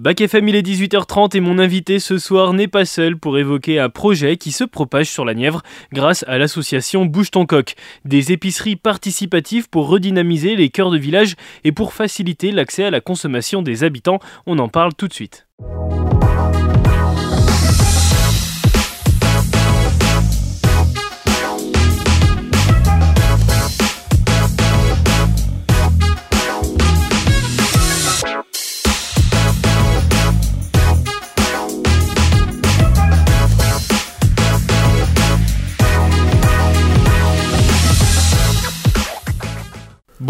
Bac FM, il est 18h30 et mon invité ce soir n'est pas seul pour évoquer un projet qui se propage sur la Nièvre grâce à l'association Bouge ton coq. Des épiceries participatives pour redynamiser les cœurs de village et pour faciliter l'accès à la consommation des habitants. On en parle tout de suite.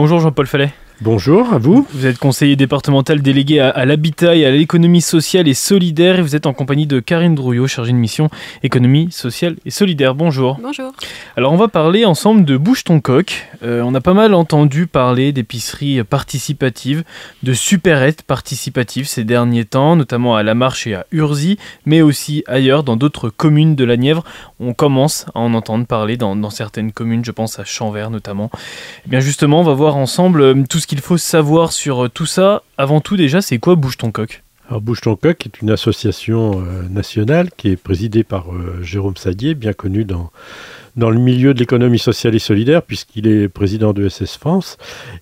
Bonjour Jean-Paul Fallet. Bonjour à vous. Vous êtes conseiller départemental délégué à, l'habitat et à l'économie sociale et solidaire et vous êtes en compagnie de Karine Drouillot, chargée de mission économie sociale et solidaire. Bonjour. Bonjour. Alors on va parler ensemble de Bouge ton coq. Euh, on a pas mal entendu parler d'épiceries participatives, de supérettes participatives ces derniers temps, notamment à La Marche et à Urzy, mais aussi ailleurs dans d'autres communes de la Nièvre. On commence à en entendre parler dans, dans certaines communes, je pense à Chanvert notamment. Et eh bien justement, on va voir ensemble euh, tout ce qu'il faut savoir sur euh, tout ça Avant tout, déjà, c'est quoi Bouge ton coq? Alors, Bouge ton coq est une association euh, nationale qui est présidée par euh, Jérôme Sadier, bien connu dans, dans le milieu de l'économie sociale et solidaire, puisqu'il est président de SS France.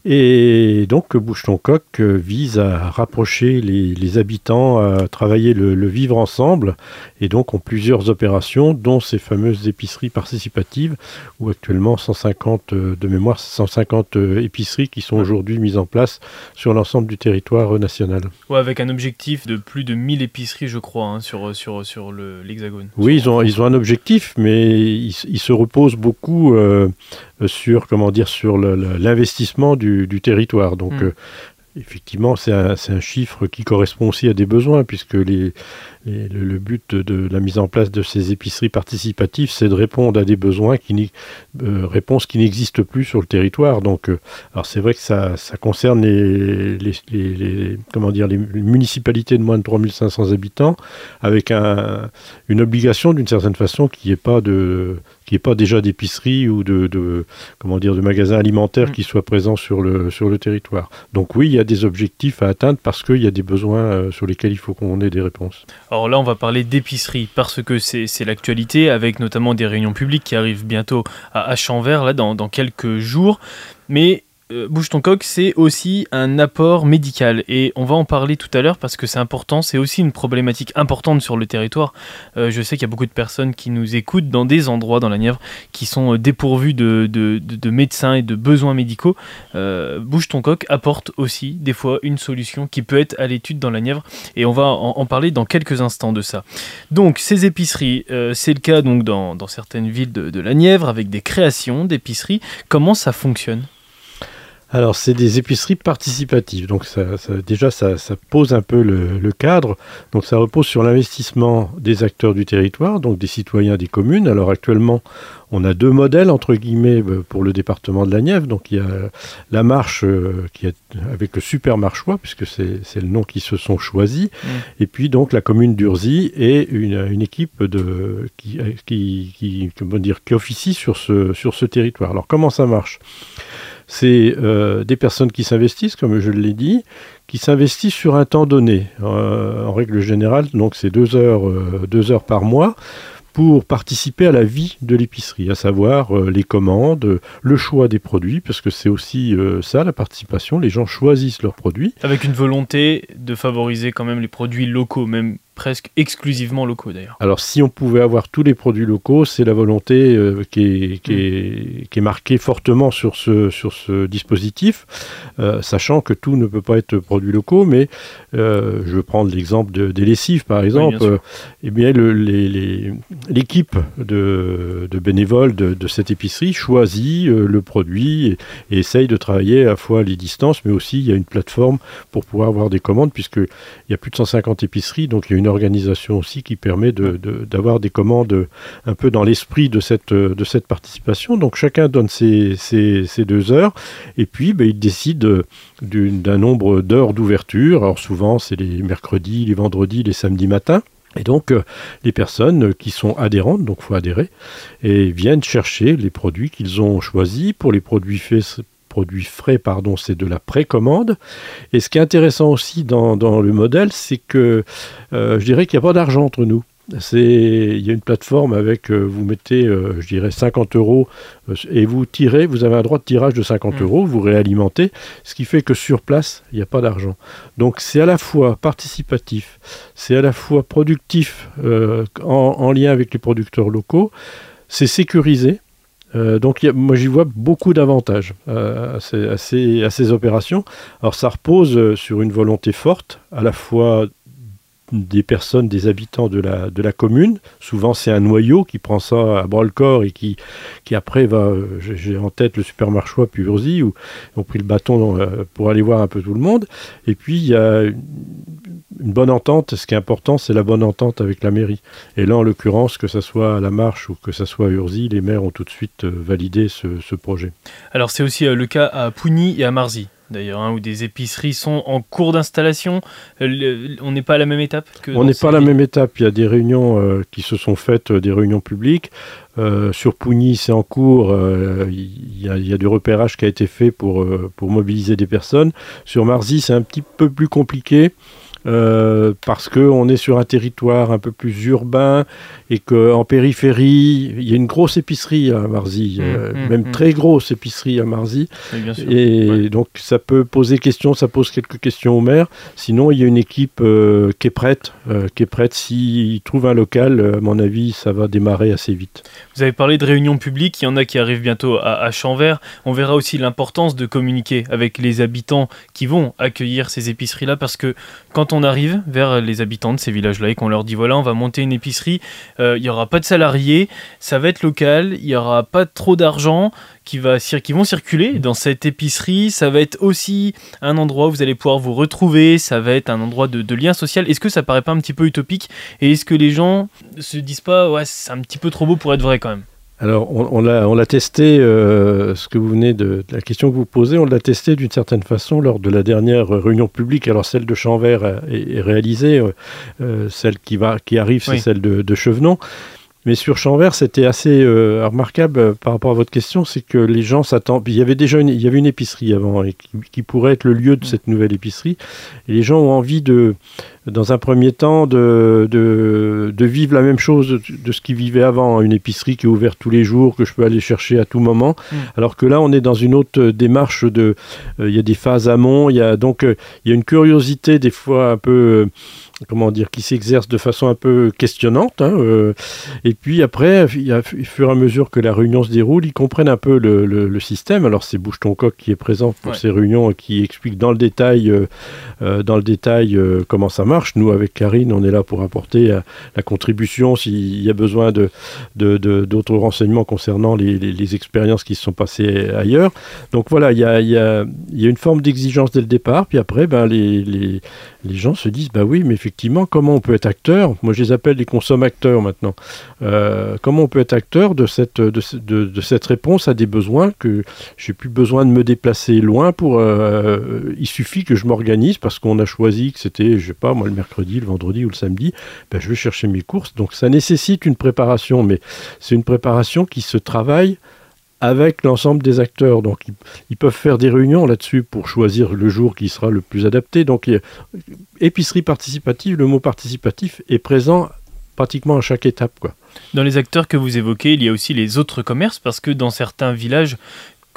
Et donc, Bouche ton coq euh, vise à rapprocher les, habitants, à travailler le, vivre ensemble, et donc ont plusieurs opérations, dont ces fameuses épiceries participatives, où actuellement 150 euh, de mémoire, 150 euh, épiceries qui sont aujourd'hui mises en place sur l'ensemble du territoire national. Ouais, avec un objectif de plus de 1000 épiceries, je crois, hein, sur, sur, sur l'Hexagone. oui, ils ont, ils ont un objectif, mais ils, ils se repose beaucoup euh, sur comment dire sur l'investissement du, territoire. Donc mm. euh, effectivement, c'est un, un, chiffre qui correspond aussi à des besoins, puisque les, le, but de, la mise en place de ces épiceries participatives, c'est de répondre à des besoins qui euh, réponses qui n'existent plus sur le territoire. Donc, euh, alors c'est vrai que ça, ça concerne les, les, comment dire, les municipalités de moins de 3500 habitants, avec un, une obligation d'une certaine façon qui n'est pas de qui est pas déjà d'épicerie ou de, de, comment dire de magasins alimentaires mm. qui soient présents sur le sur le territoire. Donc oui, il y a des objectifs à atteindre parce qu'il y a des besoins euh, sur lesquels il faut qu'on ait des réponses. Alors là, on va parler d'épicerie parce que c'est l'actualité, avec notamment des réunions publiques qui arrivent bientôt à Achanvert, là, dans, quelques jours. Mais bouge ton coq, c'est aussi un apport médical et on va en parler tout à l'heure parce que c'est important, c'est aussi une problématique importante sur le territoire. Euh, je sais qu'il y a beaucoup de personnes qui nous écoutent dans des endroits dans la Nièvre qui sont euh, dépourvus de, de, médecins et de besoins médicaux. bouge ton coq apporte aussi des fois une solution qui peut être à l'étude dans la Nièvre et on va en, parler dans quelques instants de ça. Donc ces épiceries, c'est le cas donc dans, dans certaines villes de la Nièvre avec des créations d'épiceries. Comment ça fonctionne? Alors, c'est des épiceries participatives. Donc, ça, déjà, ça, pose un peu le, cadre. Donc, ça repose sur l'investissement des acteurs du territoire, donc des citoyens des communes. Alors, actuellement, on a deux modèles, entre guillemets, euh, pour le département de la Nièvre. Donc, il y a la marche euh, qui est avec le super marchois, puisque c'est le nom qui se sont choisis. Mmh. Et puis, donc, la commune d'Urzy et une, équipe de, qui, qui, qui, comment dire, qui officie sur ce, sur ce territoire. Alors, comment ça marche? C'est euh, des personnes qui s'investissent, comme je l'ai dit, qui s'investissent sur un temps donné. Euh, en règle générale, donc c'est deux heures, euh, deux heures par mois pour participer à la vie de l'épicerie, à savoir les commandes, le choix des produits, parce que c'est aussi ça la participation, les gens choisissent leurs produits. Avec une volonté de favoriser quand même les produits locaux, même presque exclusivement locaux d'ailleurs. Alors si on pouvait avoir tous les produits locaux, c'est la volonté euh, qui, est, qui, est, qui, est, marquée fortement sur ce, sur ce dispositif, euh, sachant que tout ne peut pas être produits locaux, mais euh, je vais prendre l'exemple de, des lessives par exemple. eh bien l'équipe de, de, bénévoles de, de, cette épicerie choisit le produit et, et, essaye de travailler à la fois les distances, mais aussi il y a une plateforme pour pouvoir avoir des commandes, puisqu'il y a plus de 150 épiceries, donc il y a une organisation aussi qui permet d'avoir des commandes un peu dans l'esprit de cette, de participation. Donc chacun donne ses, deux heures et puis ben, il décide d'un nombre d'heures d'ouverture. Alors souvent c'est les mercredis, les vendredis, les samedis matins. Et donc, les personnes qui sont adhérentes, donc faut adhérer, et viennent chercher les produits qu'ils ont choisis. Pour les produits faits produits frais, pardon, c'est de la précommande. Et ce qui est intéressant aussi dans, le modèle, c'est que je dirais qu'il n'y a pas d'argent entre nous. C'est, il y a une plateforme avec, euh, vous mettez, euh, je dirais, 50 euros euh, et vous tirez, vous avez un droit de tirage de 50 mm. euros, vous réalimentez, ce qui fait que sur place, il n'y a pas d'argent. Donc c'est à la fois participatif, c'est à la fois productif en, lien avec les producteurs locaux, c'est sécurisé. Donc moi j'y vois beaucoup d'avantages à, ces, à ces opérations. Alors ça repose sur une volonté forte, à la fois des personnes, des habitants de la, commune. Souvent, c'est un noyau qui prend ça à bras le corps et qui, après va, euh, j'ai en tête le supermarché Urzy, où ils ont pris le bâton euh, pour aller voir un peu tout le monde. Et puis, il y a une bonne entente. Ce qui est important, c'est la bonne entente avec la mairie. Et là, en l'occurrence, que ce soit à la marche ou que ce soit à Urzy, les maires ont tout de suite euh, validé ce, ce projet. Alors, c'est aussi le cas à Pougny et à Marzy d'ailleurs, hein, où des épiceries sont en cours d'installation. on n'est pas à la même étape que On n'est pas à la même étape. Il y a des réunions euh, qui se sont faites, euh, des réunions publiques. Euh, sur Pougny, c'est en cours. Il y, a du repérage qui a été fait pour, pour mobiliser des personnes. Sur Marzy, c'est un petit peu plus compliqué. Euh, parce qu'on est sur un territoire un peu plus urbain et qu'en périphérie, il y a une grosse épicerie à Marzy, mmh, euh, mmh, même mmh. très grosse épicerie à Marzy. et donc ça peut poser question, ça pose quelques questions au maire. Sinon, il y a une équipe euh, qui est prête, qui est prête. S'il trouve un local, à mon avis, ça va démarrer assez vite. Vous avez parlé de réunions publiques, il y en a qui arrivent bientôt à, à Chanvert. On verra aussi l'importance de communiquer avec les habitants qui vont accueillir ces épiceries-là parce que quand on arrive vers les habitants de ces villages-là et qu'on leur dit voilà, on va monter une épicerie, euh, il n'y aura pas de salariés, ça va être local, il n'y aura pas trop d'argent qui, va, qui vont circuler dans cette épicerie, ça va être aussi un endroit où vous allez pouvoir vous retrouver, ça va être un endroit de, de lien social. Est-ce que ça paraît pas un petit peu utopique et est-ce que les gens se disent pas ouais, c'est un petit peu trop beau pour être vrai quand même? Alors, on, on l'a testé, euh, ce que vous venez de, la question que vous posez, on l'a testé d'une certaine façon lors de la dernière réunion publique. Alors, celle de Chanvert est, réalisée, euh, euh, celle qui, va, qui arrive, c'est celle de, de Chevenon. Mais sur Chambert, c'était assez euh, remarquable par rapport à votre question, c'est que les gens s'attendent. Il y avait déjà une, il y avait une épicerie avant, qui, pourrait être le lieu de cette nouvelle épicerie. Et les gens ont envie de, dans un premier temps, de, de, vivre la même chose de, ce qu'ils vivaient avant. Une épicerie qui est ouverte tous les jours, que je peux aller chercher à tout moment. Mm. Alors que là, on est dans une autre démarche de. Euh, il y a des phases amont. Il y a donc il y a une curiosité des fois un peu comment dire, qui s'exerce de façon un peu questionnante. Hein, euh, et puis après, il a, au fur et à mesure que la réunion se déroule, ils comprennent un peu le, le, système. Alors c'est Bouche ton coq qui est présent pour ces réunions et qui explique dans le détail, euh, euh, dans le détail comment ça marche. Nous, avec Karine, on est là pour apporter la contribution s'il y a besoin de, d'autres de, renseignements concernant les, expériences qui se sont passées ailleurs. Donc voilà, il y a, une forme d'exigence dès le départ. Puis après, ben, les, gens se disent, bah oui, mais effectivement, comment on peut être acteur? Moi, je les appelle les consommateurs maintenant. Euh, comment on peut être acteur de cette, de, de, cette réponse à des besoins que j'ai plus besoin de me déplacer loin pour. Euh, il suffit que je m'organise parce qu'on a choisi que c'était, je sais pas, moi, le mercredi, le vendredi ou le samedi. Ben, je vais chercher mes courses. Donc, ça nécessite une préparation, mais c'est une préparation qui se travaille avec l'ensemble des acteurs. Donc ils, peuvent faire des réunions là-dessus pour choisir le jour qui sera le plus adapté. Donc épicerie participative, le mot participatif est présent pratiquement à chaque étape. Dans les acteurs que vous évoquez, il y a aussi les autres commerces parce que dans certains villages,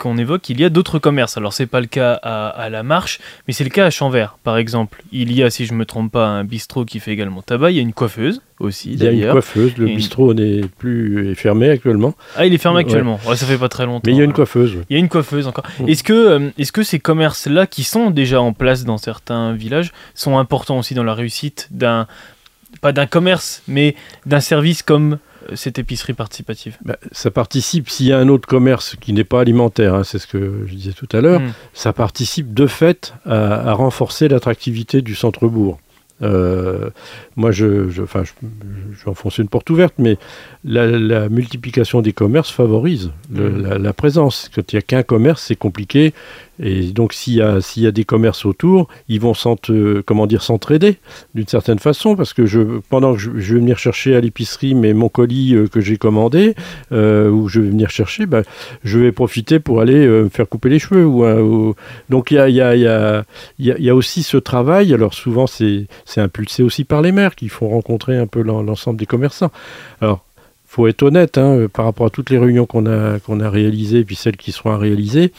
qu'on évoque, il y a d'autres commerces. Alors c'est pas le cas à, la Marche, mais c'est le cas à Chanvert, par exemple. Il y a, si je me trompe pas, un bistrot qui fait également tabac. Il y a une coiffeuse aussi. Il y a une coiffeuse. Le bistrot n'est plus fermé actuellement. Ah, il est fermé actuellement. Ouais. ça fait pas très longtemps. Mais il y a une coiffeuse. Il y a une coiffeuse encore. Mm. Est-ce que, euh, est-ce que ces commerces-là, qui sont déjà en place dans certains villages, sont importants aussi dans la réussite d'un pas d'un commerce, mais d'un service comme cette épicerie participative? Bah, Ça participe, s'il y a un autre commerce qui n'est pas alimentaire, hein, c'est ce que je disais tout à l'heure, hmm. ça participe de fait à, renforcer l'attractivité du centre-bourg. moi, je, je, enfin, je, une porte ouverte, mais la, multiplication des commerces favorise mmh. la, présence. Quand il n'y a qu'un commerce, c'est compliqué. Et donc, s'il y, y a des commerces autour, ils vont comment dire, s'entraider d'une certaine façon, parce que pendant que je, vais venir chercher à l'épicerie mais mon colis euh, que j'ai commandé, euh, ou je vais venir chercher, bah, je vais profiter pour aller euh, me faire couper les cheveux. Ou, Donc, il y a, y, a, a, y a, aussi ce travail. Alors, souvent, c'est, impulsé aussi par les maires qui font rencontrer un peu l'ensemble des commerçants. Alors, faut être honnête hein, par rapport à toutes les réunions qu'on a, qu'on a réalisées puis celles qui seront à réaliser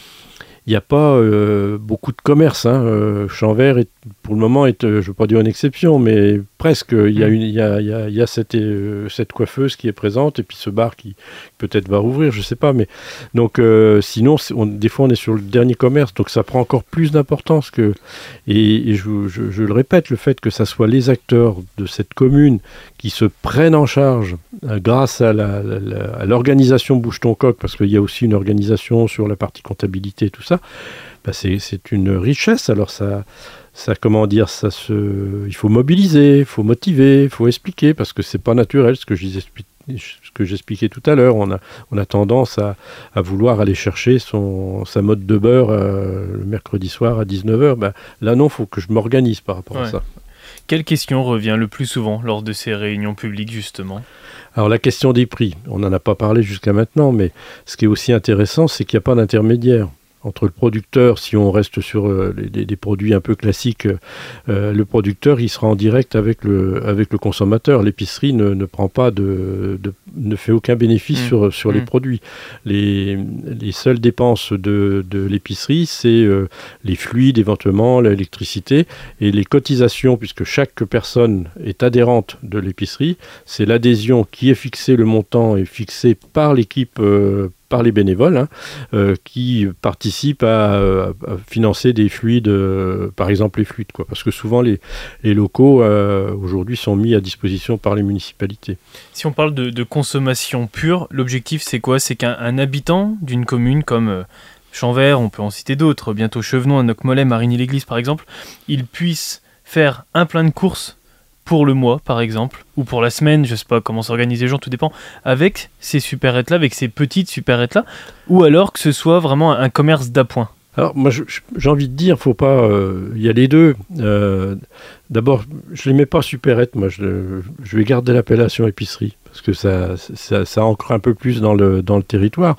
il n'y a pas euh, beaucoup de commerce. Hein. Euh, Chanvert, est, pour le moment, est, euh, je ne veux pas dire une exception, mais presque. Il y a, une, il y a, il y a, cette, cette, coiffeuse qui est présente et puis ce bar qui peut-être va rouvrir, je ne sais pas. Mais donc, sinon, des fois, on est sur le dernier commerce, donc ça prend encore plus d'importance que. Et, je, je, le répète, le fait que ce soit les acteurs de cette commune qui se prennent en charge grâce à l'organisation Bouche ton coq, parce qu'il y a aussi une organisation sur la partie comptabilité et tout ça bah, c'est une richesse. Alors ça, ça comment dire, ça se, il faut mobiliser, il faut motiver, il faut expliquer parce que c'est pas naturel ce que je ce que j'expliquais tout à l'heure. On a, on a tendance à, à, vouloir aller chercher son, sa mode de beurre euh, le mercredi soir à 19h. Bah, là, non, il faut que je m'organise par rapport à ça. Quelle question revient le plus souvent lors de ces réunions publiques, justement? Alors, la question des prix, on n'en a pas parlé jusqu'à maintenant, mais ce qui est aussi intéressant, c'est qu'il n'y a pas d'intermédiaire entre le producteur, si on reste sur euh, des, produits un peu classiques, euh, le producteur il sera en direct avec le, avec le consommateur. L'épicerie ne, ne, prend pas de, ne fait aucun bénéfice mmh. sur, sur les mmh. produits. Les, les, seules dépenses de, de l'épicerie, c'est euh, les fluides éventuellement, l'électricité et les cotisations, puisque chaque personne est adhérente de l'épicerie. C'est l'adhésion qui est fixée, le montant est fixé par l'équipe par les bénévoles hein, euh, qui participent à, financer des fluides, euh, par exemple les fluides, quoi, parce que souvent les, locaux euh, aujourd'hui sont mis à disposition par les municipalités. Si on parle de, consommation pure, l'objectif c'est quoi? C'est qu'un habitant d'une commune comme Chanvert, on peut en citer d'autres, bientôt Chevenon, Noc-Mollet, Marigny-l'Église par exemple, il puisse faire un plein de courses pour le mois, par exemple, ou pour la semaine, je sais pas comment s'organiser les gens, tout dépend, avec ces supérettes-là, avec ces petites supérettes-là, ou alors que ce soit vraiment un commerce d'appoint alors moi j'ai envie de dire, faut pas, euh, il y a les deux. Euh, d'abord, je les mets pas supérettes, moi je, je vais garder l'appellation épicerie parce que ça, ça, ça, ancre un peu plus dans le, dans le territoire.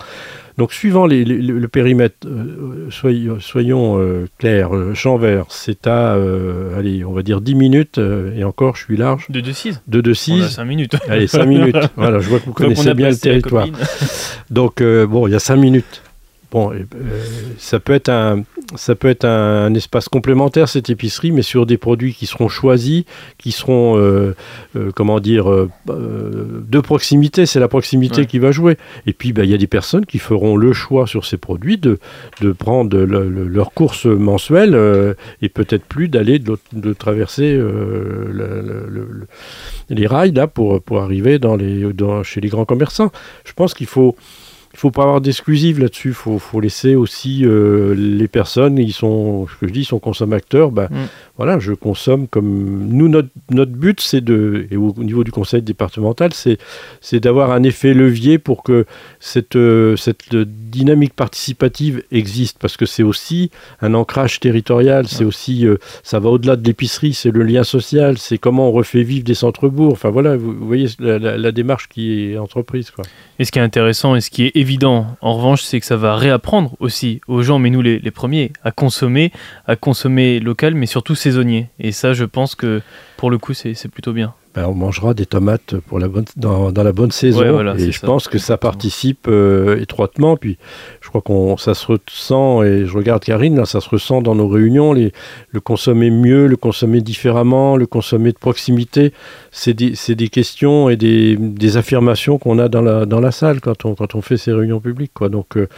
Donc, suivant le périmètre, euh, soyons, euh, clairs, champ vert, c'est à, allez, on va dire 10 minutes, et encore, je suis large. De 2-6 De 2-6. 5 minutes. Allez, 5 minutes. Voilà, je vois que vous connaissez bien le territoire. Donc, bon, il y a 5 minutes. Bon, ça peut être un, ça peut être un, espace complémentaire cette épicerie, mais sur des produits qui seront choisis, qui seront, euh, euh, comment dire, euh, de proximité. C'est la proximité qui va jouer. Et puis, bah, il y a des personnes qui feront le choix sur ces produits de, de prendre leur course mensuelle et peut-être plus d'aller de, traverser les rails là pour, pour arriver dans les, dans, chez les grands commerçants. Je pense qu'il faut faut pas avoir d'exclusive là-dessus. Il faut, faut, laisser aussi euh, les personnes, ils sont, ce que je dis, sont consommateurs. Ben, mm. Voilà, je consomme comme. Nous, notre, notre but, c'est de. Et au, niveau du conseil départemental, c'est d'avoir un effet levier pour que cette, euh, cette dynamique participative existe. Parce que c'est aussi un ancrage territorial. C'est aussi. Euh, ça va au-delà de l'épicerie. C'est le lien social. C'est comment on refait vivre des centres-bourgs. Enfin, voilà, vous, voyez la, la, démarche qui est entreprise. Quoi. Et ce qui est intéressant et ce qui est évident, en revanche, c'est que ça va réapprendre aussi aux gens, mais nous les, premiers, à consommer, à consommer local, mais surtout saisonnier. Et ça, je pense que pour le coup, c'est plutôt bien. Ben, on mangera des tomates pour la bonne, dans, la bonne saison. et je pense que ça participe euh, étroitement. Puis je crois qu'on ça se ressent, et je regarde Karine, là, ça se ressent dans nos réunions, les, le consommer mieux, le consommer différemment, le consommer de proximité. C'est des, des, questions et des, des affirmations qu'on a dans la, dans la salle quand on, quand on fait ces réunions publiques. Quoi. Donc euh,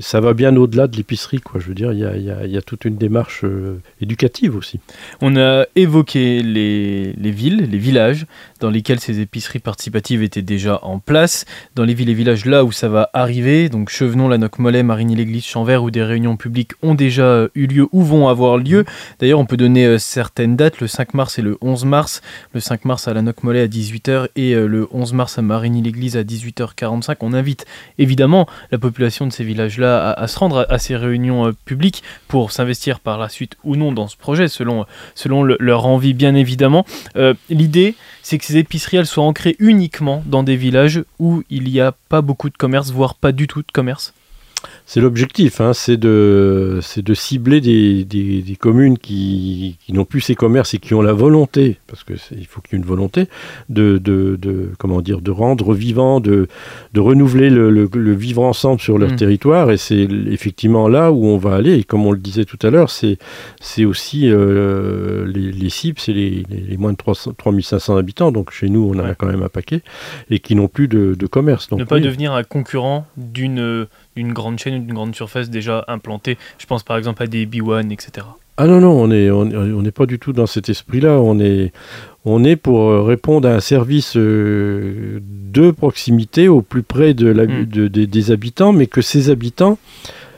ça va bien au-delà de l'épicerie. Quoi. Je veux dire, il y a, y, a, y a, toute une démarche euh, éducative aussi. On a évoqué les, les villes, les villages dans lesquels ces épiceries participatives étaient déjà en place, dans les villes et villages là où ça va arriver, donc Chevenon, La Mollet, Marigny-l'Église, Chanvert, où des réunions publiques ont déjà euh, eu lieu ou vont avoir lieu. D'ailleurs, on peut donner euh, certaines dates, le 5 mars et le 11 mars. Le 5 mars à La Mollet à 18h et le 11 mars à Marigny-l'Église à 18h45. On invite évidemment la population de ces villages-là à, se rendre à, ces réunions publiques pour s'investir par la suite ou non dans ce projet, selon leur envie bien évidemment. L'idée, c'est que ces épiceries, elles soient ancrées uniquement dans des villages où il n'y a pas beaucoup de commerce, voire pas du tout de commerce c'est l'objectif, hein, c'est de, de cibler des, des, communes qui, qui n'ont plus ces commerces et qui ont la volonté, parce qu'il faut qu'il y ait une volonté, de, de, de, comment dire, de rendre vivant, de, renouveler le, le, vivre ensemble sur leur mmh. territoire. Et c'est effectivement là où on va aller. Et comme on le disait tout à l'heure, c'est, aussi euh, les, les, cibles, c'est les, les, moins de 300, 3500 habitants. Donc chez nous, on en a quand même un paquet, et qui n'ont plus de, commerce. Donc, ne pas devenir un concurrent d'une une grande chaîne, une grande surface déjà implantée. Je pense par exemple à des B1, etc. Ah non, non, on n'est on, pas du tout dans cet esprit-là. On est, on est pour euh, répondre à un service euh, de proximité au plus près de la, hmm. des habitants, mais que ces habitants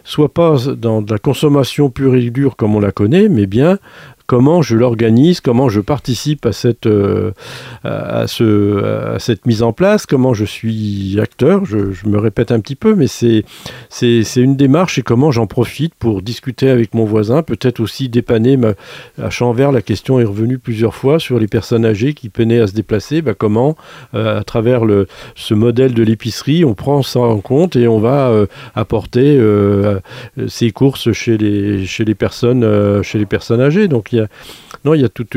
soient pas dans de la consommation pure et dure comme on la connaît, mais bien comment je l'organise, comment je participe à cette, euh, à, ce, à cette mise en place, comment je suis acteur. Je, me répète un petit peu, mais c'est, une démarche et comment j'en profite pour discuter avec mon voisin, peut-être aussi dépanner ma, à Chanvert. La question est revenue plusieurs fois sur les personnes âgées qui peinaient à se déplacer. Bah, comment, euh, à travers le, ce modèle de l'épicerie, on prend ça en compte et on va euh, apporter ces courses chez les, personnes, âgées. Non, il y a toute.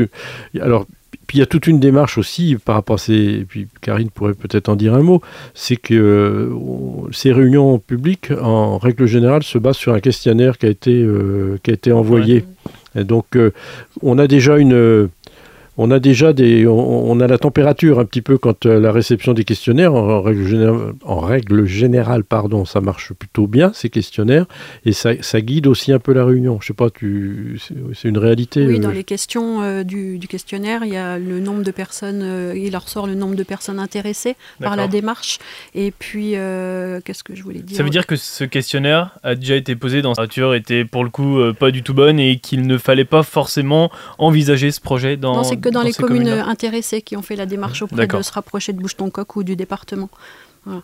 Alors, puis il y a toute une démarche aussi par rapport à ces. puis Karine pourrait peut-être en dire un mot. C'est que euh, ces réunions publiques, en règle générale, se basent sur un questionnaire qui a été, euh, qui a été envoyé. Et donc, euh, on a déjà une on a déjà des, on, a la température un petit peu quand euh, la réception des questionnaires, en, règle, générale, en règle générale, pardon, ça marche plutôt bien ces questionnaires et ça, guide aussi un peu la réunion. Je sais pas, tu, c'est une réalité. Oui, dans euh, les questions euh, du, questionnaire, il y a le nombre de personnes, il leur sort le nombre de personnes intéressées par la démarche. Et puis, qu'est-ce que je voulais dire Ça veut dire que ce questionnaire a déjà été posé dans sa nature, était pour le coup pas du tout bonne et qu'il ne fallait pas forcément envisager ce projet dans dans, les communes intéressées qui ont fait la démarche auprès de se rapprocher de Boucheton-Coq ou du département.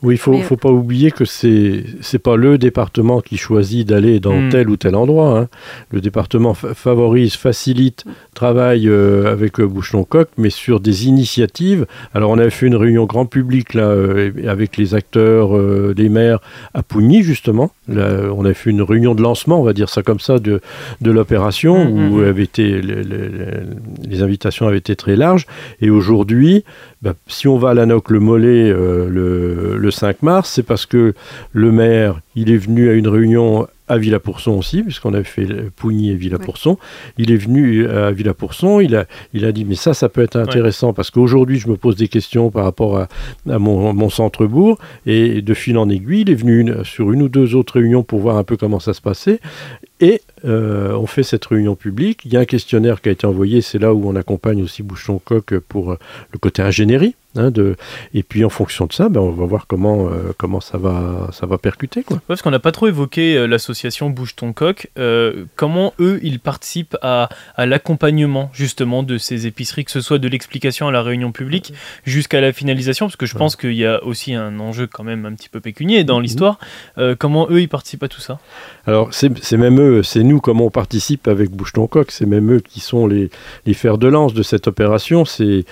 Oui, il faut, faut pas oublier que c'est n'est pas le département qui choisit d'aller dans hmm. tel ou tel endroit. Hein. Le département favorise, facilite, travaille euh, avec euh, Boucheron-Coq, mais sur des initiatives. Alors, on avait fait une réunion grand public là, euh, avec les acteurs, des maires à Pougny, justement. on a fait une réunion de lancement, on va dire ça comme ça, de, de l'opération, hmm, où hmm, avait été, les, invitations avaient été très larges. Et aujourd'hui, bah, si on va à la NOC le Mollet le, le 5 mars, c'est parce que le maire, il est venu à une réunion à Villapourson aussi, puisqu'on avait fait Pougny et Villapourson. Il est venu à Villapourson, il a, il a dit mais ça, ça peut être intéressant parce qu'aujourd'hui je me pose des questions par rapport à, mon, mon centre-bourg et de fil en aiguille, il est venu sur une ou deux autres réunions pour voir un peu comment ça se passait et euh, on fait cette réunion publique. Il y a un questionnaire qui a été envoyé, c'est là où on accompagne aussi Bouchon-Coq pour euh, le côté ingénierie. Hein, de... Et puis en fonction de ça, ben, on va voir comment, euh, comment ça, va, ça va percuter. Quoi. parce qu'on n'a pas trop évoqué l'association Bouche ton coq. comment eux, ils participent à, à l'accompagnement justement de ces épiceries, que ce soit de l'explication à la réunion publique jusqu'à la finalisation, parce que je pense qu'il y a aussi un enjeu quand même un petit peu pécunier dans mhm. l'histoire. comment eux, ils participent à tout ça? Alors c'est même eux, c'est nous comment on participe avec Bouche-ton-Coq. C'est même eux qui sont les, fers de lance de cette opération. C'est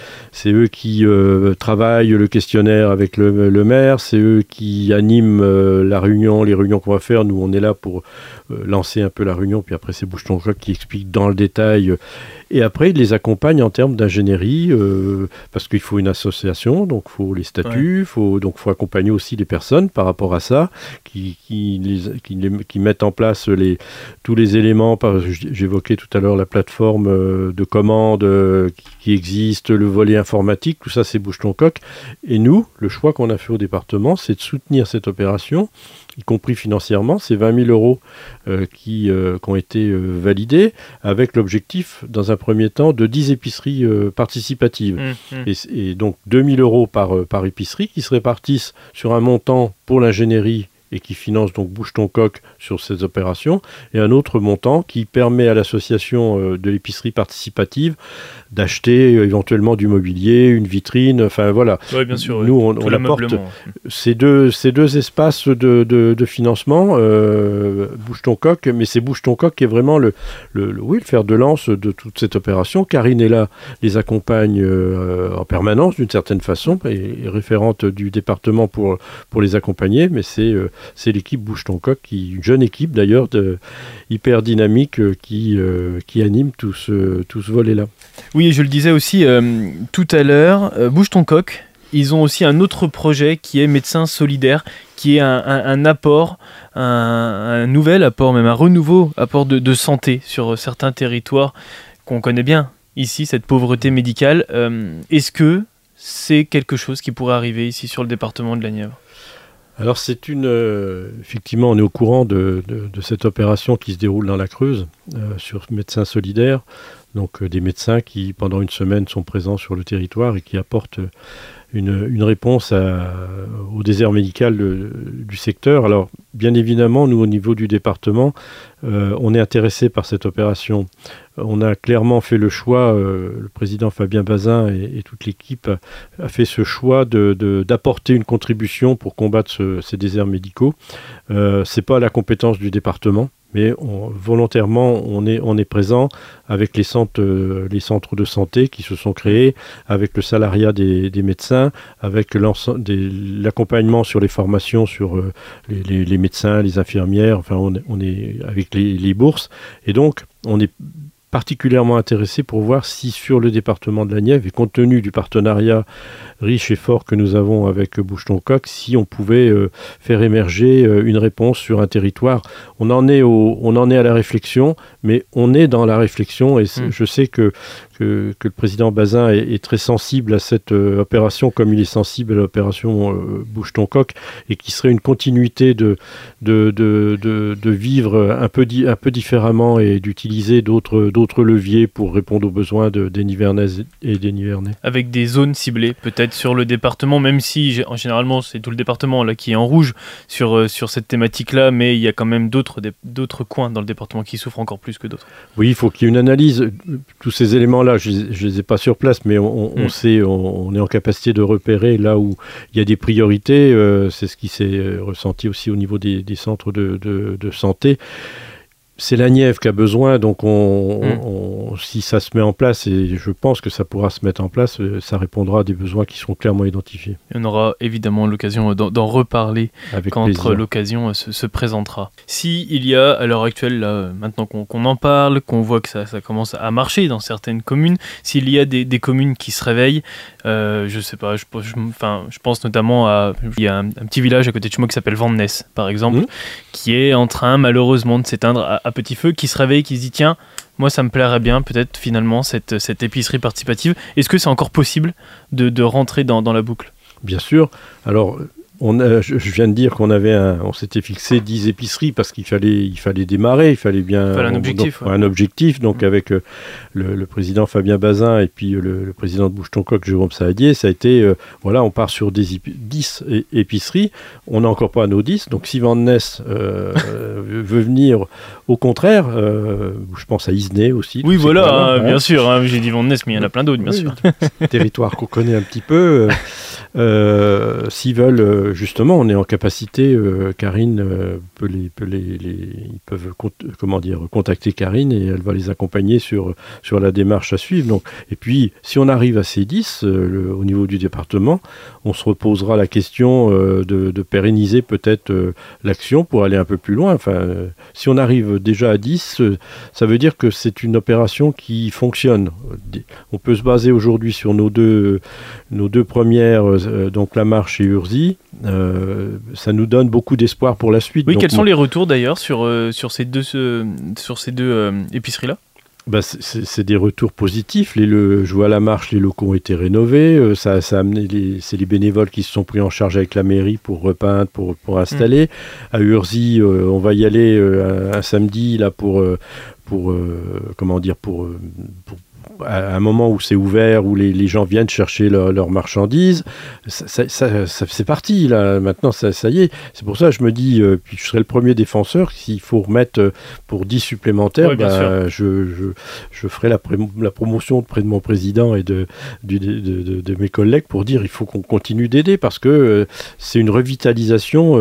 eux qui euh, travaillent le questionnaire avec le, maire. C'est eux qui animent euh, la réunion, les réunions qu'on va faire. Nous, on est là pour euh, lancer un peu la réunion. Puis après, c'est Bouche-ton-Coq qui explique dans le détail et après, il les accompagne en termes d'ingénierie, euh, parce qu'il faut une association, donc il faut les statuts, faut, donc il faut accompagner aussi les personnes par rapport à ça, qui, qui, les, qui, mettent en place les, tous les éléments. J'évoquais tout à l'heure la plateforme euh, de commande euh, qui existe, le volet informatique, tout ça c'est bouche ton coq. Et nous, le choix qu'on a fait au département, c'est de soutenir cette opération y compris financièrement. C'est 20 000 euros qui, ont été validés avec l'objectif, dans un premier temps, de 10 épiceries participatives. Mmh, mmh. Et, et, donc 2 000 euros par, par épicerie qui se répartissent sur un montant pour l'ingénierie et qui finance donc Bouge ton coq sur ces opérations, et un autre montant qui permet à l'association euh, de l'épicerie participative d'acheter euh, éventuellement du mobilier, une vitrine, enfin voilà. Oui, bien sûr. Nous, on, on apporte ces deux, ces deux espaces de, de, financement, euh, Bouge ton coq, mais c'est Bouge ton coq qui est vraiment le, le, oui, le fer de lance de toute cette opération. Karine est là, les accompagne en permanence d'une certaine façon, et, référente du département pour, pour les accompagner, mais c'est c'est l'équipe Bouge ton coq, une jeune équipe d'ailleurs, hyper dynamique, euh, qui, euh, qui anime tout ce, tout volet-là. Oui, je le disais aussi euh, tout à l'heure, Bouge ton coq, ils ont aussi un autre projet qui est Médecins solidaires, qui est un, apport, un, nouvel apport, même un renouveau apport de, santé sur certains territoires qu'on connaît bien ici, cette pauvreté médicale. Est-ce que c'est quelque chose qui pourrait arriver ici sur le département de la Nièvre? Alors c'est une... Euh, effectivement, on est au courant de, cette opération qui se déroule dans la Creuse euh, sur Médecins Solidaires, donc euh, des médecins qui pendant une semaine sont présents sur le territoire et qui apportent une, réponse au désert médical du secteur. Alors, bien évidemment, nous, au niveau du département, euh, on est intéressé par cette opération. On a clairement fait le choix, euh, le président Fabien Bazin et, toute l'équipe a, fait ce choix d'apporter une contribution pour combattre ces déserts médicaux. Euh, Ce n'est pas la compétence du département mais volontairement, on est, présent avec les centres, euh, les centres de santé qui se sont créés, avec le salariat des, médecins, avec l'accompagnement sur les formations sur euh, les, médecins, les infirmières, enfin on, on est avec les, les bourses. Et donc, on est particulièrement intéressé pour voir si sur le département de la Nièvre, et compte tenu du partenariat riche et fort que nous avons avec Boucheton-Coq, si on pouvait euh, faire émerger euh, une réponse sur un territoire. On en, est au, on en est à la réflexion, mais on est dans la réflexion, et mm. je sais que, que, le président Bazin est, très sensible à cette euh, opération, comme il est sensible à l'opération Boucheton-Coq, et qui serait une continuité de, de, de, de, vivre un peu, un peu différemment et d'utiliser d'autres d'autres leviers pour répondre aux besoins de, des Nivernaises et des Nivernais. Avec des zones ciblées peut-être sur le département, même si généralement c'est tout le département là qui est en rouge sur, euh, sur cette thématique-là, mais il y a quand même d'autres, d'autres coins dans le département qui souffrent encore plus que d'autres. Oui, il faut qu'il y ait une analyse. Tous ces éléments-là, je ne les ai pas sur place, mais on, mm. sait, on, est en capacité de repérer là où il y a des priorités. Euh, c'est ce qui s'est euh, ressenti aussi au niveau des, centres de, de santé c'est la Nièvre qui a besoin, donc on, mm. si ça se met en place, et je pense que ça pourra se mettre en place, euh, ça répondra à des besoins qui seront clairement identifiés. on aura évidemment l'occasion d'en reparler quand l'occasion euh, se, présentera. Si il y a à l'heure actuelle, là, maintenant qu'on en parle, qu'on voit que ça, commence à marcher dans certaines communes, s'il y a des, communes qui se réveillent, euh, je sais pas, je, enfin, je pense notamment à il y a un, petit village à côté de chez moi qui s'appelle Vandenesse, par exemple, mm. qui est en train malheureusement de s'éteindre à, à petit feu qui se réveille, qui se dit tiens, moi ça me plairait bien peut-être finalement cette, cette épicerie participative. Est-ce que c'est encore possible de, de rentrer dans, dans la boucle? Bien sûr. Alors je, viens de dire qu'on avait on s'était fixé 10 épiceries parce qu'il fallait, il fallait démarrer, il fallait bien un objectif. Donc, Un objectif. Donc avec euh, le, président Fabien Bazin et puis euh, le, président de Bouche-ton-Coq, Jérôme Saadier, ça a été, euh, voilà, on part sur des 10 épiceries. On n'a encore pas nos 10. Donc si Van Ness veut venir, au contraire, je pense à Isney aussi. Oui, voilà, hein, bien sûr. Hein, j'ai dit Van Ness, mais il y en a plein d'autres, bien sûr. territoire qu'on connaît un petit peu. S'ils veulent justement, on est en capacité, euh, Karine euh, peut les, ils peuvent comment dire, contacter Karine et elle va les accompagner sur, sur la démarche à suivre. Donc, et puis, si on arrive à ces 10 euh, au niveau du département, on se reposera la question de, pérenniser peut-être l'action pour aller un peu plus loin. Enfin, si on arrive déjà à 10, ça veut dire que c'est une opération qui fonctionne. On peut se baser aujourd'hui sur nos deux, nos deux premières, donc la marche et Urzi. Euh, ça nous donne beaucoup d'espoir pour la suite. Oui, quels sont les retours d'ailleurs sur, euh, sur ces deux, sur ces deux euh, épiceries-là? Bah, c'est des retours positifs. Les, le, je vois à la marche, les locaux ont été rénovés. Euh, ça, ça a amené les, c'est les bénévoles qui se sont pris en charge avec la mairie pour repeindre, pour, pour installer. Mmh. À Urzy, euh, on va y aller un, un, samedi là pour, pour comment dire, pour, pour à un moment où c'est ouvert, où les, gens viennent chercher leurs marchandises, ça, c'est parti là. Maintenant, ça, y est. C'est pour ça que je me dis, euh, puis je serai le premier défenseur. S'il faut remettre euh, pour 10 supplémentaires, bah, je, je, ferai la, la, promotion auprès de mon président et de, de, mes collègues pour dire il faut qu'on continue d'aider parce que euh, c'est une revitalisation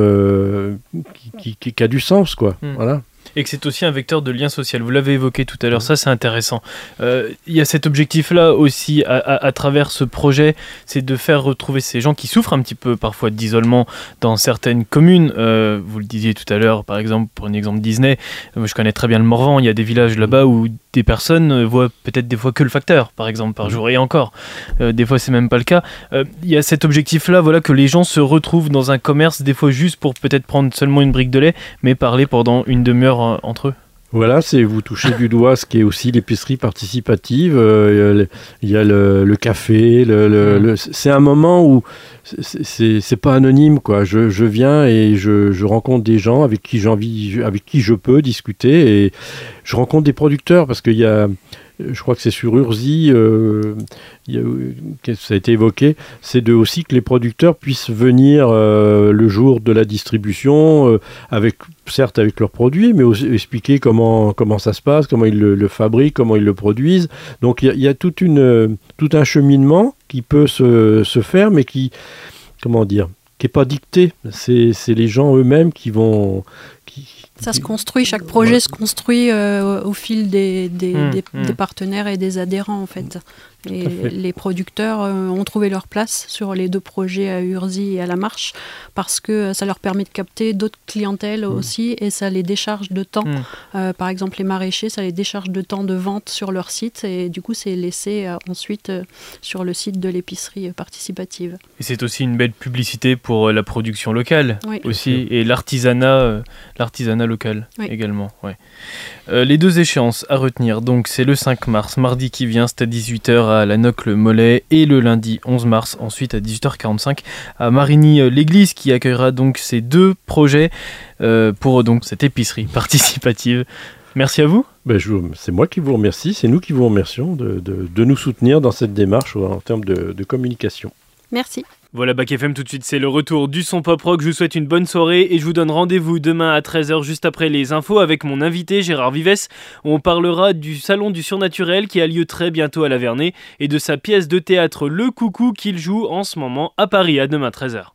qui, qui, a du sens, quoi. Hmm. Voilà et que c'est aussi un vecteur de lien social. Vous l'avez évoqué tout à l'heure, ça c'est intéressant. Euh, il y a cet objectif-là aussi à, travers ce projet, c'est de faire retrouver ces gens qui souffrent un petit peu parfois d'isolement dans certaines communes. Euh, vous le disiez tout à l'heure, par exemple, pour un exemple Disney, je connais très bien le Morvan, il y a des villages là-bas où des personnes voient peut-être des fois que le facteur, par exemple, par jour, et encore, euh, des fois c'est même pas le cas. Il y a cet objectif-là, voilà, que les gens se retrouvent dans un commerce, des fois juste pour peut-être prendre seulement une brique de lait, mais parler pendant une demi-heure euh, entre eux voilà, c'est vous touchez du doigt ce qui est aussi l'épicerie participative. Euh, il y a le, café. Le, c'est un moment où c'est pas anonyme, quoi. Je, je viens et je, je, rencontre des gens avec qui j'ai envie, avec qui je peux discuter et je rencontre des producteurs parce qu'il y a je crois que c'est sur Urzi, euh, ça a été évoqué, c'est de aussi que les producteurs puissent venir euh, le jour de la distribution, euh, avec certes avec leurs produits, mais aussi expliquer comment, comment ça se passe, comment ils le, fabriquent, comment ils le produisent. Donc il y, a, tout un cheminement qui peut se, se faire, mais qui, comment dire, qui n'est pas dicté. C'est les gens eux-mêmes qui vont, ça se construit, chaque projet se construit euh, au fil des, des, mmh, mmh. des, partenaires et des adhérents en fait. Et les producteurs euh, ont trouvé leur place sur les deux projets à Urzy et à La Marche parce que ça leur permet de capter d'autres clientèles mmh. aussi et ça les décharge de temps. Euh, par exemple, les maraîchers, ça les décharge de temps de vente sur leur site et du coup, c'est laissé ensuite sur le site de l'épicerie participative. Et c'est aussi une belle publicité pour la production locale aussi et l'artisanat, l'artisanat local également. Ouais. Euh, les deux échéances à retenir, donc c'est le 5 mars, mardi qui vient, c'est à 18h à la Nocle-Mollet, et le lundi 11 mars, ensuite à 18h45 à Marigny-l'Église, qui accueillera donc ces deux projets euh, pour donc cette épicerie participative. Merci à vous. Ben, c'est moi qui vous remercie, c'est nous qui vous remercions de, nous soutenir dans cette démarche en termes de, de communication. Merci. Voilà Bac FM tout de suite, c'est le retour du son pop rock. Je vous souhaite une bonne soirée et je vous donne rendez-vous demain à 13h juste après les infos avec mon invité Gérard Vives. On parlera du salon du surnaturel qui a lieu très bientôt à la Vernée et de sa pièce de théâtre Le Coucou qu'il joue en ce moment à Paris. À demain 13h.